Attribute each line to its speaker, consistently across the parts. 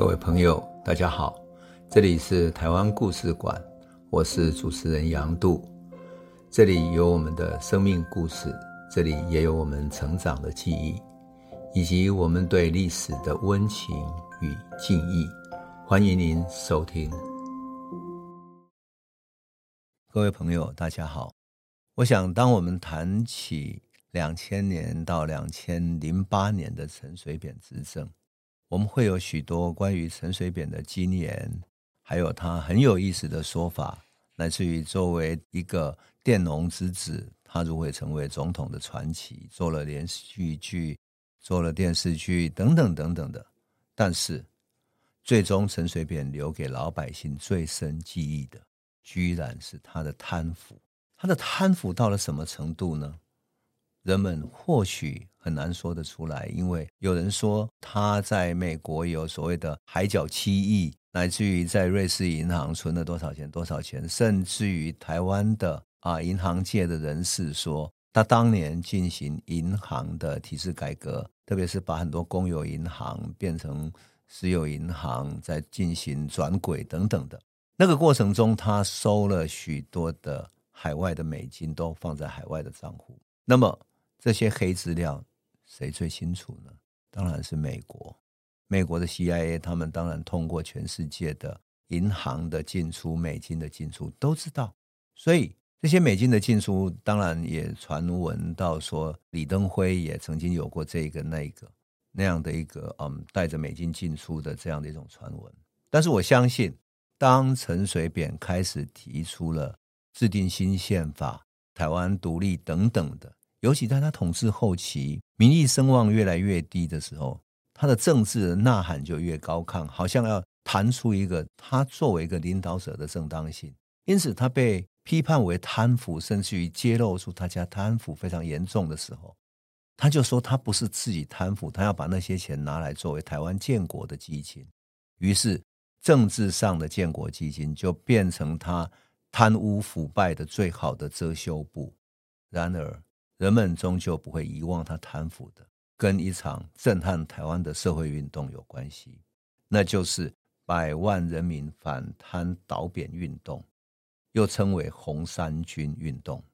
Speaker 1: 各位朋友，大家好，这里是台湾故事馆，我是主持人杨度，这里有我们的生命故事，这里也有我们成长的记忆，以及我们对历史的温情与敬意，欢迎您收听。各位朋友，大家好，我想当我们谈起两千年到两千零八年的陈水扁执政。我们会有许多关于陈水扁的经验，还有他很有意思的说法，来自于作为一个佃农之子，他如何成为总统的传奇，做了连续剧，做了电视剧等等等等的。但是，最终陈水扁留给老百姓最深记忆的，居然是他的贪腐。他的贪腐到了什么程度呢？人们或许很难说得出来，因为有人说他在美国有所谓的海角七亿，乃至于在瑞士银行存了多少钱多少钱，甚至于台湾的啊银行界的人士说，他当年进行银行的体制改革，特别是把很多公有银行变成私有银行，在进行转轨等等的那个过程中，他收了许多的海外的美金，都放在海外的账户，那么。这些黑资料谁最清楚呢？当然是美国。美国的 CIA，他们当然通过全世界的银行的进出、美金的进出都知道。所以这些美金的进出，当然也传闻到说，李登辉也曾经有过这个、那个那样的一个嗯，带着美金进出的这样的一种传闻。但是我相信，当陈水扁开始提出了制定新宪法、台湾独立等等的。尤其在他统治后期，民意声望越来越低的时候，他的政治的呐喊就越高亢，好像要弹出一个他作为一个领导者的正当性。因此，他被批判为贪腐，甚至于揭露出他家贪腐非常严重的时候，他就说他不是自己贪腐，他要把那些钱拿来作为台湾建国的基金。于是，政治上的建国基金就变成他贪污腐败的最好的遮羞布。然而，人们终究不会遗忘他贪腐的，跟一场震撼台湾的社会运动有关系，那就是百万人民反贪倒扁运动，又称为红衫军运动。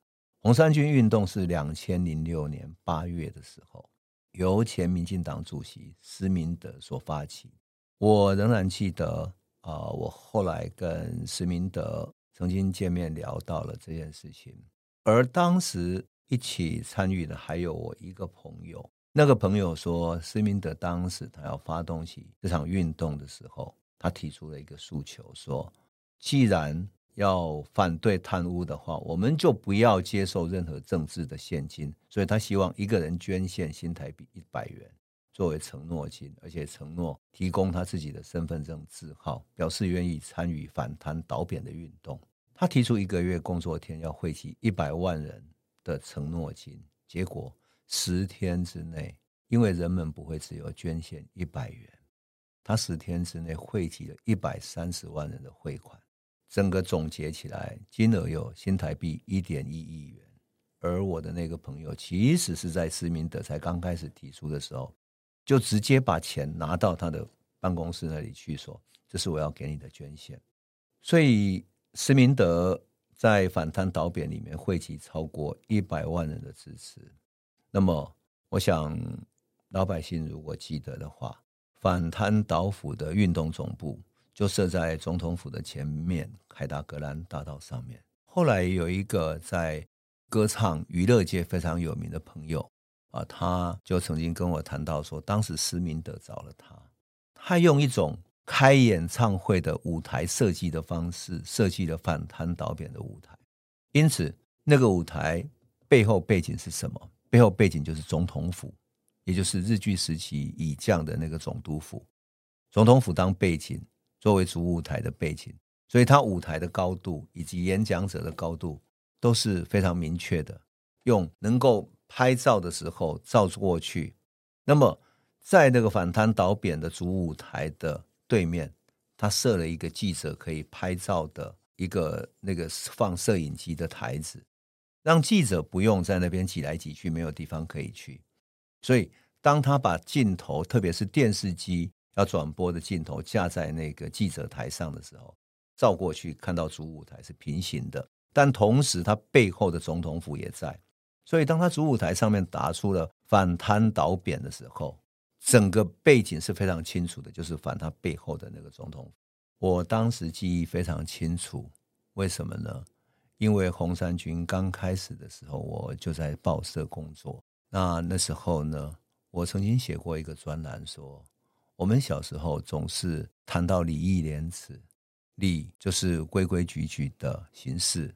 Speaker 1: 红衫军运动是两千零六年八月的时候，由前民进党主席施明德所发起。我仍然记得啊、我后来跟施明德曾经见面聊到了这件事情，而当时。一起参与的还有我一个朋友，那个朋友说，施明德当时他要发动起这场运动的时候，他提出了一个诉求，说，既然要反对贪污的话，我们就不要接受任何政治的现金，所以他希望一个人捐献新台币一百元作为承诺金，而且承诺提供他自己的身份证字号，表示愿意参与反贪倒扁的运动。他提出一个月工作天要汇集一百万人。的承诺金，结果十天之内，因为人们不会只有捐献一百元，他十天之内汇集了一百三十万人的汇款，整个总结起来金额有新台币一点一亿元。而我的那个朋友，其实是在施明德才刚开始提出的时候，就直接把钱拿到他的办公室那里去，说：“这是我要给你的捐献。”所以施明德。在反贪倒扁里面汇集超过一百万人的支持，那么我想老百姓如果记得的话，反贪倒腐的运动总部就设在总统府的前面凯达格兰大道上面。后来有一个在歌唱娱乐界非常有名的朋友啊，他就曾经跟我谈到说，当时施明德找了他，他用一种。开演唱会的舞台设计的方式，设计了反贪导扁的舞台。因此，那个舞台背后背景是什么？背后背景就是总统府，也就是日据时期已降的那个总督府。总统府当背景，作为主舞台的背景，所以它舞台的高度以及演讲者的高度都是非常明确的，用能够拍照的时候照过去。那么，在那个反贪倒扁的主舞台的。对面，他设了一个记者可以拍照的一个那个放摄影机的台子，让记者不用在那边挤来挤去，没有地方可以去。所以，当他把镜头，特别是电视机要转播的镜头架在那个记者台上的时候，照过去看到主舞台是平行的，但同时他背后的总统府也在，所以当他主舞台上面打出了反贪倒扁的时候，整个背景是非常清楚的，就是反他背后的那个总统。我当时记忆非常清楚，为什么呢？因为红三军刚开始的时候，我就在报社工作。那那时候呢，我曾经写过一个专栏，说我们小时候总是谈到礼义廉耻，礼就是规规矩矩的行事，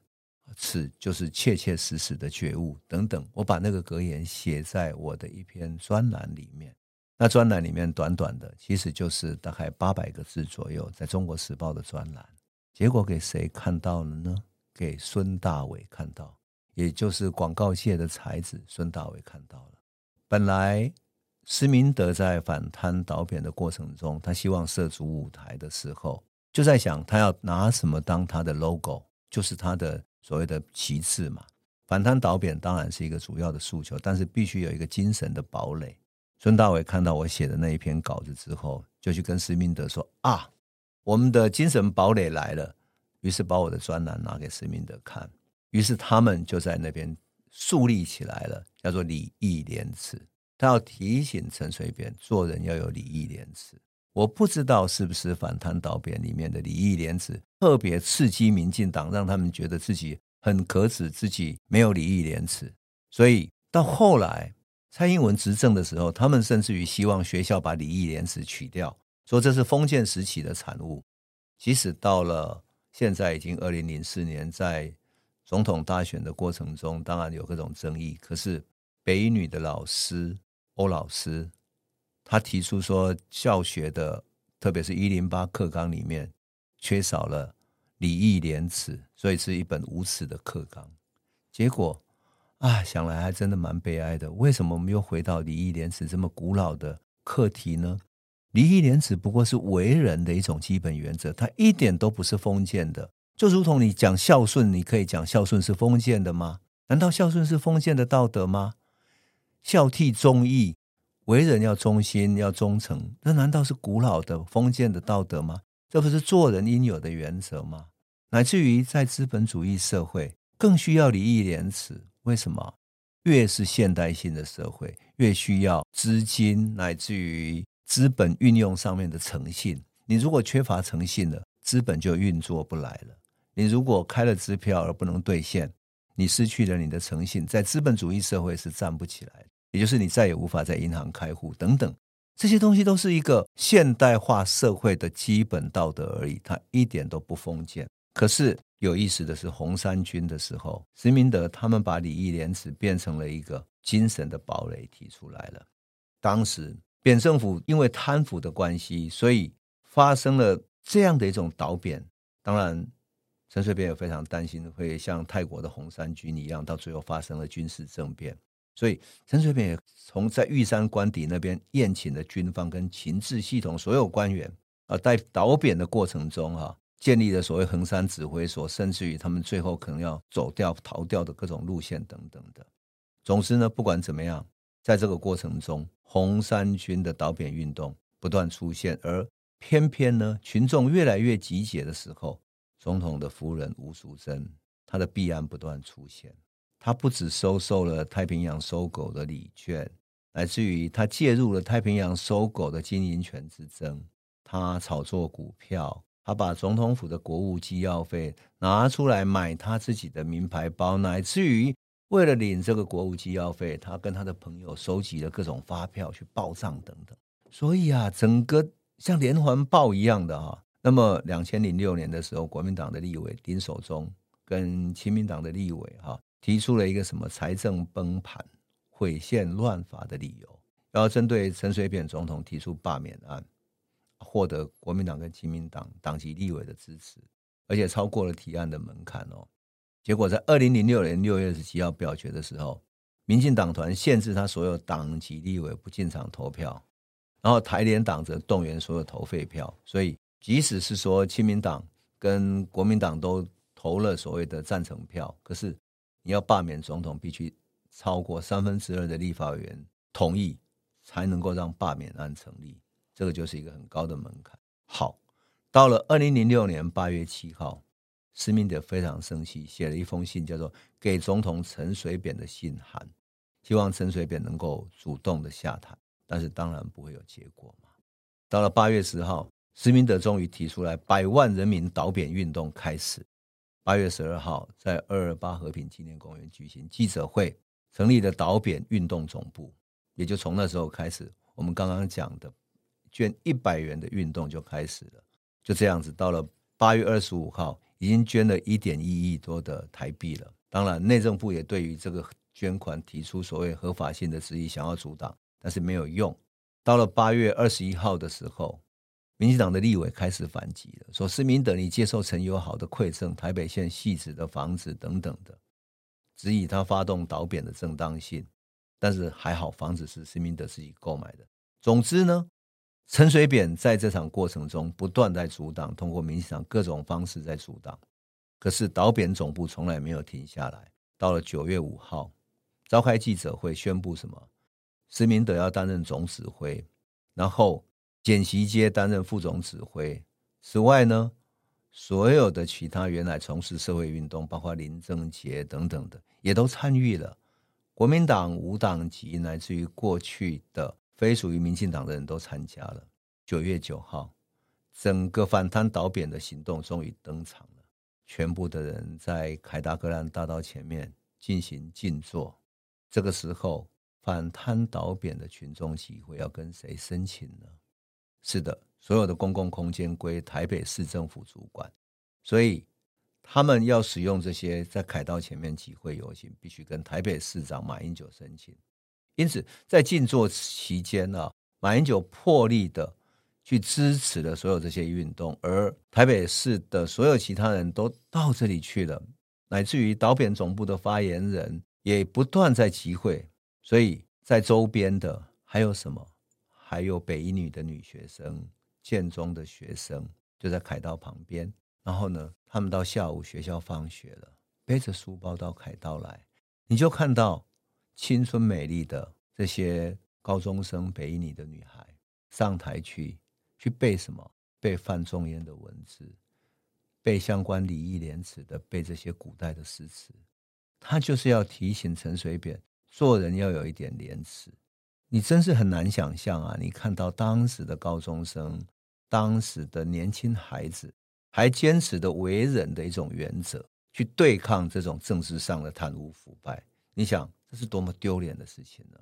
Speaker 1: 耻就是切切实实的觉悟等等。我把那个格言写在我的一篇专栏里面。那专栏里面短短的，其实就是大概八百个字左右，在中国时报的专栏。结果给谁看到了呢？给孙大伟看到，也就是广告界的才子孙大伟看到了。本来施明德在反贪倒贬的过程中，他希望涉足舞台的时候，就在想他要拿什么当他的 logo，就是他的所谓的旗帜嘛。反贪倒贬当然是一个主要的诉求，但是必须有一个精神的堡垒。孙大伟看到我写的那一篇稿子之后，就去跟施明德说：“啊，我们的精神堡垒来了。”于是把我的专栏拿给施明德看，于是他们就在那边树立起来了，叫做礼义廉耻。他要提醒陈水扁做人要有礼义廉耻。我不知道是不是反贪倒贬里面的礼义廉耻特别刺激民进党，让他们觉得自己很可耻，自己没有礼义廉耻。所以到后来蔡英文执政的时候，他们甚至于希望学校把礼义廉耻取掉，说这是封建时期的产物。即使到了。现在已经二零零四年，在总统大选的过程中，当然有各种争议。可是北女的老师欧老师，他提出说，教学的特别是一零八课纲里面缺少了礼义廉耻，所以是一本无耻的课纲。结果啊，想来还真的蛮悲哀的。为什么我们又回到礼义廉耻这么古老的课题呢？礼义廉耻不过是为人的一种基本原则，它一点都不是封建的。就如同你讲孝顺，你可以讲孝顺是封建的吗？难道孝顺是封建的道德吗？孝悌忠义，为人要忠心要忠诚，那难道是古老的封建的道德吗？这不是做人应有的原则吗？乃至于在资本主义社会，更需要礼义廉耻。为什么？越是现代性的社会，越需要资金，乃至于。资本运用上面的诚信，你如果缺乏诚信了，资本就运作不来了。你如果开了支票而不能兑现，你失去了你的诚信，在资本主义社会是站不起来的。也就是你再也无法在银行开户等等，这些东西都是一个现代化社会的基本道德而已，它一点都不封建。可是有意思的是，红三军的时候，石明德他们把礼义廉耻变成了一个精神的堡垒提出来了。当时。扁政府因为贪腐的关系，所以发生了这样的一种倒贬。当然，陈水扁也非常担心会像泰国的红三军一样，到最后发生了军事政变。所以，陈水扁也从在玉山官邸那边宴请了军方跟情治系统所有官员啊，在倒贬的过程中啊，建立了所谓横山指挥所，甚至于他们最后可能要走掉、逃掉的各种路线等等的。总之呢，不管怎么样。在这个过程中，红衫军的倒扁运动不断出现，而偏偏呢，群众越来越集结的时候，总统的夫人吴淑珍，她的弊案不断出现。她不止收受了太平洋收购的礼券，乃至于她介入了太平洋收购的经营权之争。她炒作股票，他把总统府的国务机要费拿出来买他自己的名牌包，乃至于。为了领这个国务机要费，他跟他的朋友收集了各种发票去报账等等，所以啊，整个像连环报一样的啊。那么，两千零六年的时候，国民党的立委丁守中跟亲民党的立委哈提出了一个什么财政崩盘、毁宪乱法的理由，然后针对陈水扁总统提出罢免案，获得国民党跟亲民党党籍立委的支持，而且超过了提案的门槛哦。结果在二零零六年六月十七号表决的时候，民进党团限制他所有党籍立委不进场投票，然后台联党则动员所有投废票。所以，即使是说亲民党跟国民党都投了所谓的赞成票，可是你要罢免总统，必须超过三分之二的立法委员同意，才能够让罢免案成立。这个就是一个很高的门槛。好，到了二零零六年八月七号，施明德非常生气，写了一封信，叫做《给总统陈水扁的信函》，希望陈水扁能够主动的下台，但是当然不会有结果嘛。到了八月十号，施明德终于提出来，百万人民倒扁运动开始。八月十二号，在二二八和平纪念公园举行记者会，成立了倒扁运动总部，也就从那时候开始，我们刚刚讲的捐一百元的运动就开始了。就这样子，到了八月二十五号，已经捐了一点一亿多的台币了。当然，内政部也对于这个捐款提出所谓合法性的质疑，想要阻挡，但是没有用。到了八月二十一号的时候。民进党的立委开始反击了，说施明德你接受陈友好的馈赠，台北县汐止的房子等等的，质疑他发动倒扁的正当性。但是还好，房子是施明德自己购买的。总之呢，陈水扁在这场过程中不断在阻挡，通过民进党各种方式在阻挡。可是导扁总部从来没有停下来。到了九月五号，召开记者会宣布什么？施明德要担任总指挥，然后。简习阶担任副总指挥。此外呢，所有的其他原来从事社会运动，包括林正杰等等的，也都参与了。国民党无党籍，乃至于过去的非属于民进党的人都参加了。九月九号，整个反贪倒扁的行动终于登场了。全部的人在凯达格兰大道前面进行静坐。这个时候，反贪倒扁的群众集会要跟谁申请呢？是的，所有的公共空间归台北市政府主管，所以他们要使用这些在凯道前面集会游行，必须跟台北市长马英九申请。因此，在静坐期间啊，马英九破例的去支持了所有这些运动，而台北市的所有其他人都到这里去了，乃至于导扁总部的发言人也不断在集会，所以在周边的还有什么？还有北一女的女学生、建中的学生就在凯道旁边。然后呢，他们到下午学校放学了，背着书包到凯道来，你就看到青春美丽的这些高中生、北一女的女孩上台去去背什么？背范仲淹的文字，背相关礼义廉耻的，背这些古代的诗词。他就是要提醒陈水扁，做人要有一点廉耻。你真是很难想象啊！你看到当时的高中生，当时的年轻孩子，还坚持的为人的一种原则，去对抗这种政治上的贪污腐败。你想，这是多么丢脸的事情呢？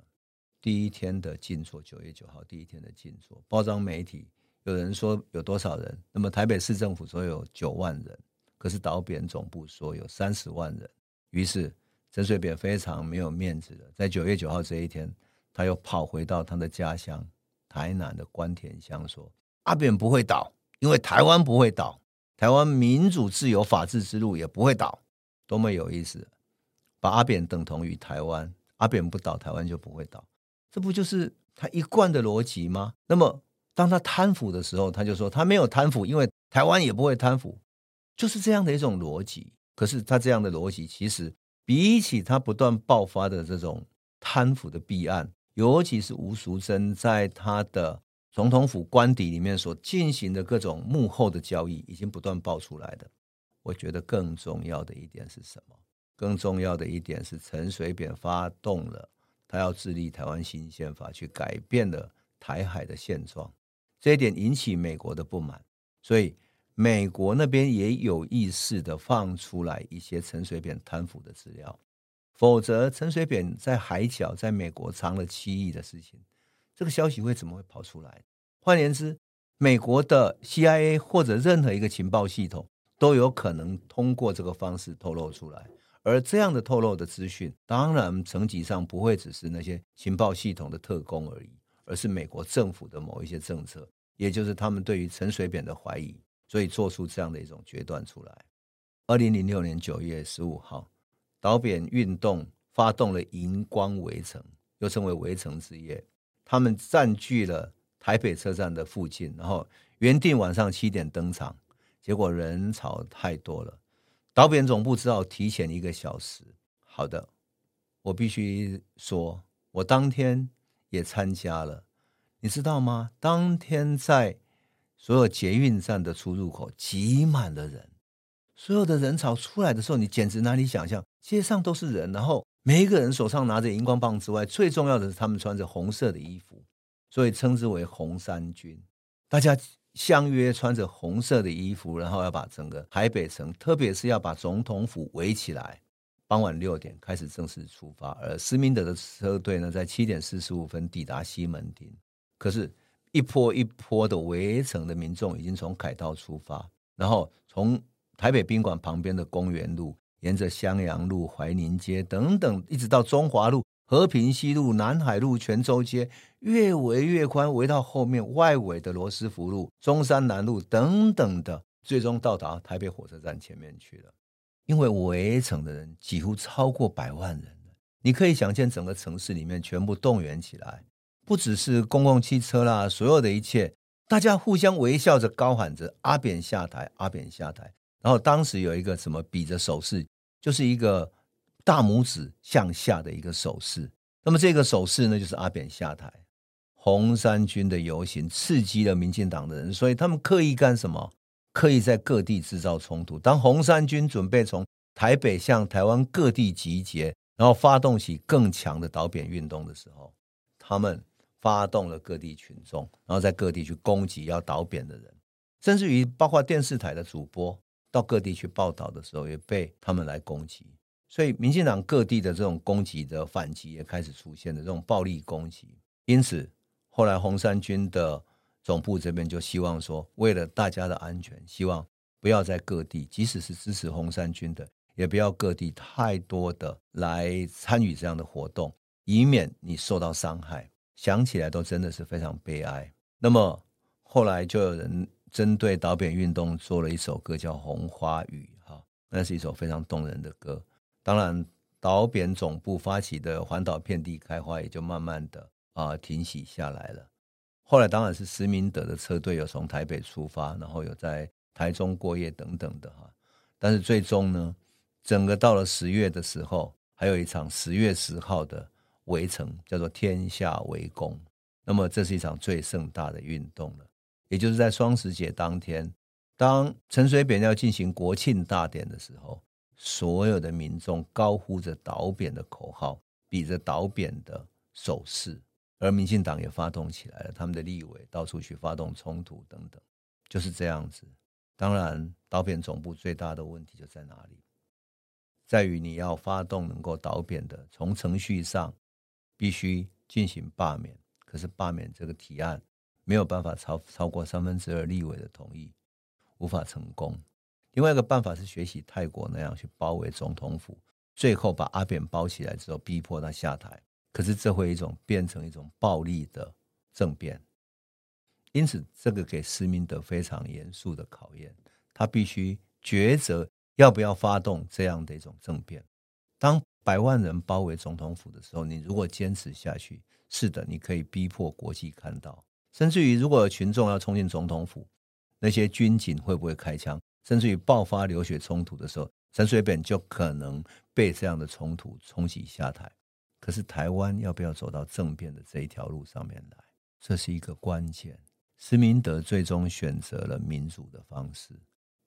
Speaker 1: 第一天的静坐，九月九号第一天的静坐，包装媒体有人说有多少人？那么台北市政府说有九万人，可是倒扁总部说有三十万人。于是陈水扁非常没有面子的，在九月九号这一天。他又跑回到他的家乡台南的官田乡，说：“阿扁不会倒，因为台湾不会倒，台湾民主自由法治之路也不会倒。”多么有意思！把阿扁等同于台湾，阿扁不倒，台湾就不会倒，这不就是他一贯的逻辑吗？那么，当他贪腐的时候，他就说他没有贪腐，因为台湾也不会贪腐，就是这样的一种逻辑。可是他这样的逻辑，其实比起他不断爆发的这种贪腐的弊案，尤其是吴淑珍在他的总统府官邸里面所进行的各种幕后的交易，已经不断爆出来的。我觉得更重要的一点是什么？更重要的一点是陈水扁发动了，他要致力台湾新宪法，去改变了台海的现状。这一点引起美国的不满，所以美国那边也有意识的放出来一些陈水扁贪腐的资料。否则，陈水扁在海角在美国藏了七亿的事情，这个消息会怎么会跑出来？换言之，美国的 CIA 或者任何一个情报系统都有可能通过这个方式透露出来。而这样的透露的资讯，当然层级上不会只是那些情报系统的特工而已，而是美国政府的某一些政策，也就是他们对于陈水扁的怀疑，所以做出这样的一种决断出来。二零零六年九月十五号。导扁运动发动了荧光围城，又称为围城之夜。他们占据了台北车站的附近，然后原定晚上七点登场，结果人潮太多了，导扁总部知道提前一个小时。好的，我必须说，我当天也参加了。你知道吗？当天在所有捷运站的出入口挤满了人，所有的人潮出来的时候，你简直难以想象，街上都是人，然后每一个人手上拿着荧光棒之外，最重要的是他们穿着红色的衣服，所以称之为红衫军。大家相约穿着红色的衣服，然后要把整个台北城，特别是要把总统府围起来。傍晚六点开始正式出发，而施明德的车队呢，在七点四十五分抵达西门町。可是，一波一波的围城的民众已经从凯道出发，然后从台北宾馆旁边的公园路，沿着襄阳路、怀宁街等等，一直到中华路、和平西路、南海路、泉州街，越围越宽，围到后面外围的罗斯福路、中山南路等等的，最终到达台北火车站前面去了。因为围城的人几乎超过百万人，你可以想见整个城市里面全部动员起来。不只是公共汽车啦，所有的一切，大家互相微笑着高喊着“阿扁下台，阿扁下台”。然后当时有一个什么比着手势，就是一个大拇指向下的一个手势。那么这个手势呢，就是阿扁下台。红衫军的游行刺激了民进党的人，所以他们刻意干什么？刻意在各地制造冲突。当红衫军准备从台北向台湾各地集结，然后发动起更强的倒扁运动的时候，他们。发动了各地群众，然后在各地去攻击要倒扁的人，甚至于包括电视台的主播到各地去报道的时候，也被他们来攻击。所以，民进党各地的这种攻击的反击也开始出现了这种暴力攻击。因此，后来红衫军的总部这边就希望说，为了大家的安全，希望不要在各地，即使是支持红衫军的，也不要各地太多的来参与这样的活动，以免你受到伤害。想起来都真的是非常悲哀。那么后来就有人针对导扁运动做了一首歌，叫《红花雨》哈，那是一首非常动人的歌。当然，岛扁总部发起的环岛遍地开花也就慢慢的啊停息下来了。后来当然是施明德的车队有从台北出发，然后有在台中过夜等等的哈。但是最终呢，整个到了十月的时候，还有一场十月十号的。围城叫做天下围攻，那么这是一场最盛大的运动了。也就是在双十节当天，当陈水扁要进行国庆大典的时候，所有的民众高呼着倒扁的口号，比着倒扁的手势，而民进党也发动起来了，他们的立委到处去发动冲突等等，就是这样子。当然，倒扁总部最大的问题就在哪里？在于你要发动能够倒扁的，从程序上。必须进行罢免，可是罢免这个提案没有办法超超过三分之二立委的同意，无法成功。另外一个办法是学习泰国那样去包围总统府，最后把阿扁包起来之后，逼迫他下台。可是这会一种变成一种暴力的政变，因此这个给施明德非常严肃的考验，他必须抉择要不要发动这样的一种政变。当百万人包围总统府的时候，你如果坚持下去，是的，你可以逼迫国际看到。甚至于，如果群众要冲进总统府，那些军警会不会开枪？甚至于爆发流血冲突的时候，陈水扁就可能被这样的冲突冲击下台。可是，台湾要不要走到政变的这一条路上面来？这是一个关键。施明德最终选择了民主的方式，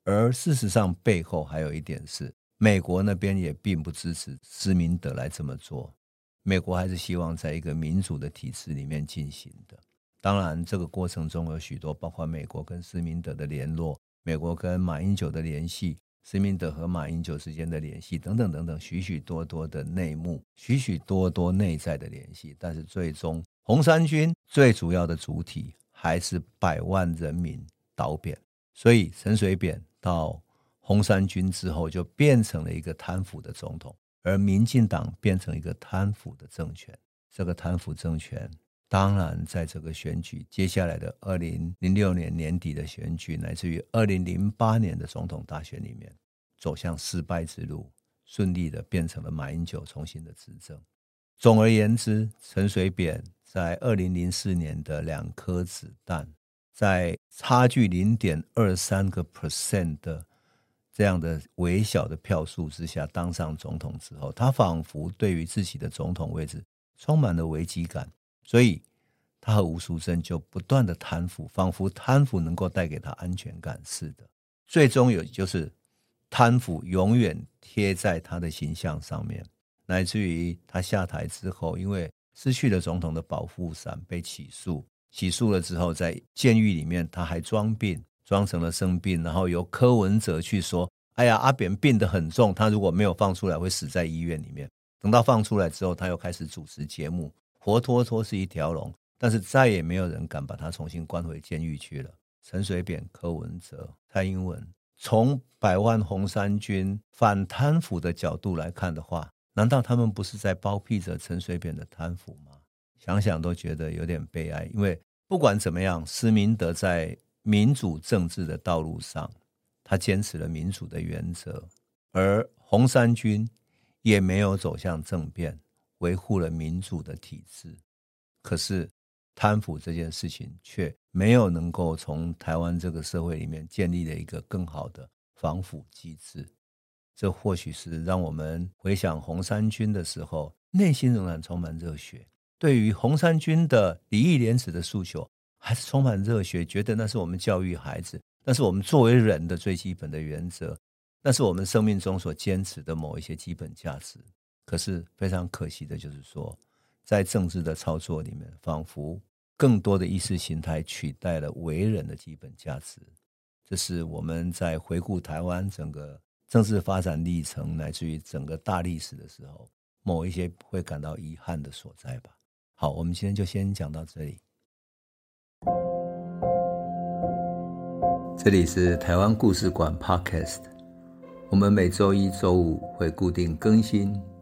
Speaker 1: 而事实上背后还有一点是。美国那边也并不支持施明德来这么做，美国还是希望在一个民主的体制里面进行的。当然，这个过程中有许多包括美国跟施明德的联络，美国跟马英九的联系，施明德和马英九之间的联系等等等等，许许多多的内幕，许许多多内在的联系。但是最终，红衫军最主要的主体还是百万人民倒扁，所以陈水扁到。红衫军之后就变成了一个贪腐的总统，而民进党变成一个贪腐的政权。这个贪腐政权当然在这个选举接下来的二零零六年年底的选举，乃至于二零零八年的总统大选里面走向失败之路，顺利的变成了马英九重新的执政。总而言之，陈水扁在二零零四年的两颗子弹，在差距零点二三个 percent 的。这样的微小的票数之下当上总统之后，他仿佛对于自己的总统位置充满了危机感，所以他和吴淑珍就不断的贪腐，仿佛贪腐能够带给他安全感似的。最终有就是贪腐永远贴在他的形象上面，乃至于他下台之后，因为失去了总统的保护伞，被起诉。起诉了之后，在监狱里面他还装病，装成了生病，然后由柯文哲去说：“哎呀，阿扁病得很重，他如果没有放出来，会死在医院里面。”等到放出来之后，他又开始主持节目，活脱脱是一条龙。但是再也没有人敢把他重新关回监狱去了。陈水扁、柯文哲、蔡英文，从百万红衫军反贪腐的角度来看的话，难道他们不是在包庇着陈水扁的贪腐吗？想想都觉得有点悲哀。因为不管怎么样，施明德在民主政治的道路上，他坚持了民主的原则，而红衫军也没有走向政变，维护了民主的体制。可是。贪腐这件事情却没有能够从台湾这个社会里面建立了一个更好的防腐机制，这或许是让我们回想红衫军的时候，内心仍然充满热血。对于红衫军的礼义廉耻的诉求，还是充满热血，觉得那是我们教育孩子，那是我们作为人的最基本的原则，那是我们生命中所坚持的某一些基本价值。可是非常可惜的就是说。在政治的操作里面，仿佛更多的意识形态取代了为人的基本价值。这是我们在回顾台湾整个政治发展历程，乃至于整个大历史的时候，某一些会感到遗憾的所在吧。好，我们今天就先讲到这里。这里是台湾故事馆 Podcast，我们每周一、周五会固定更新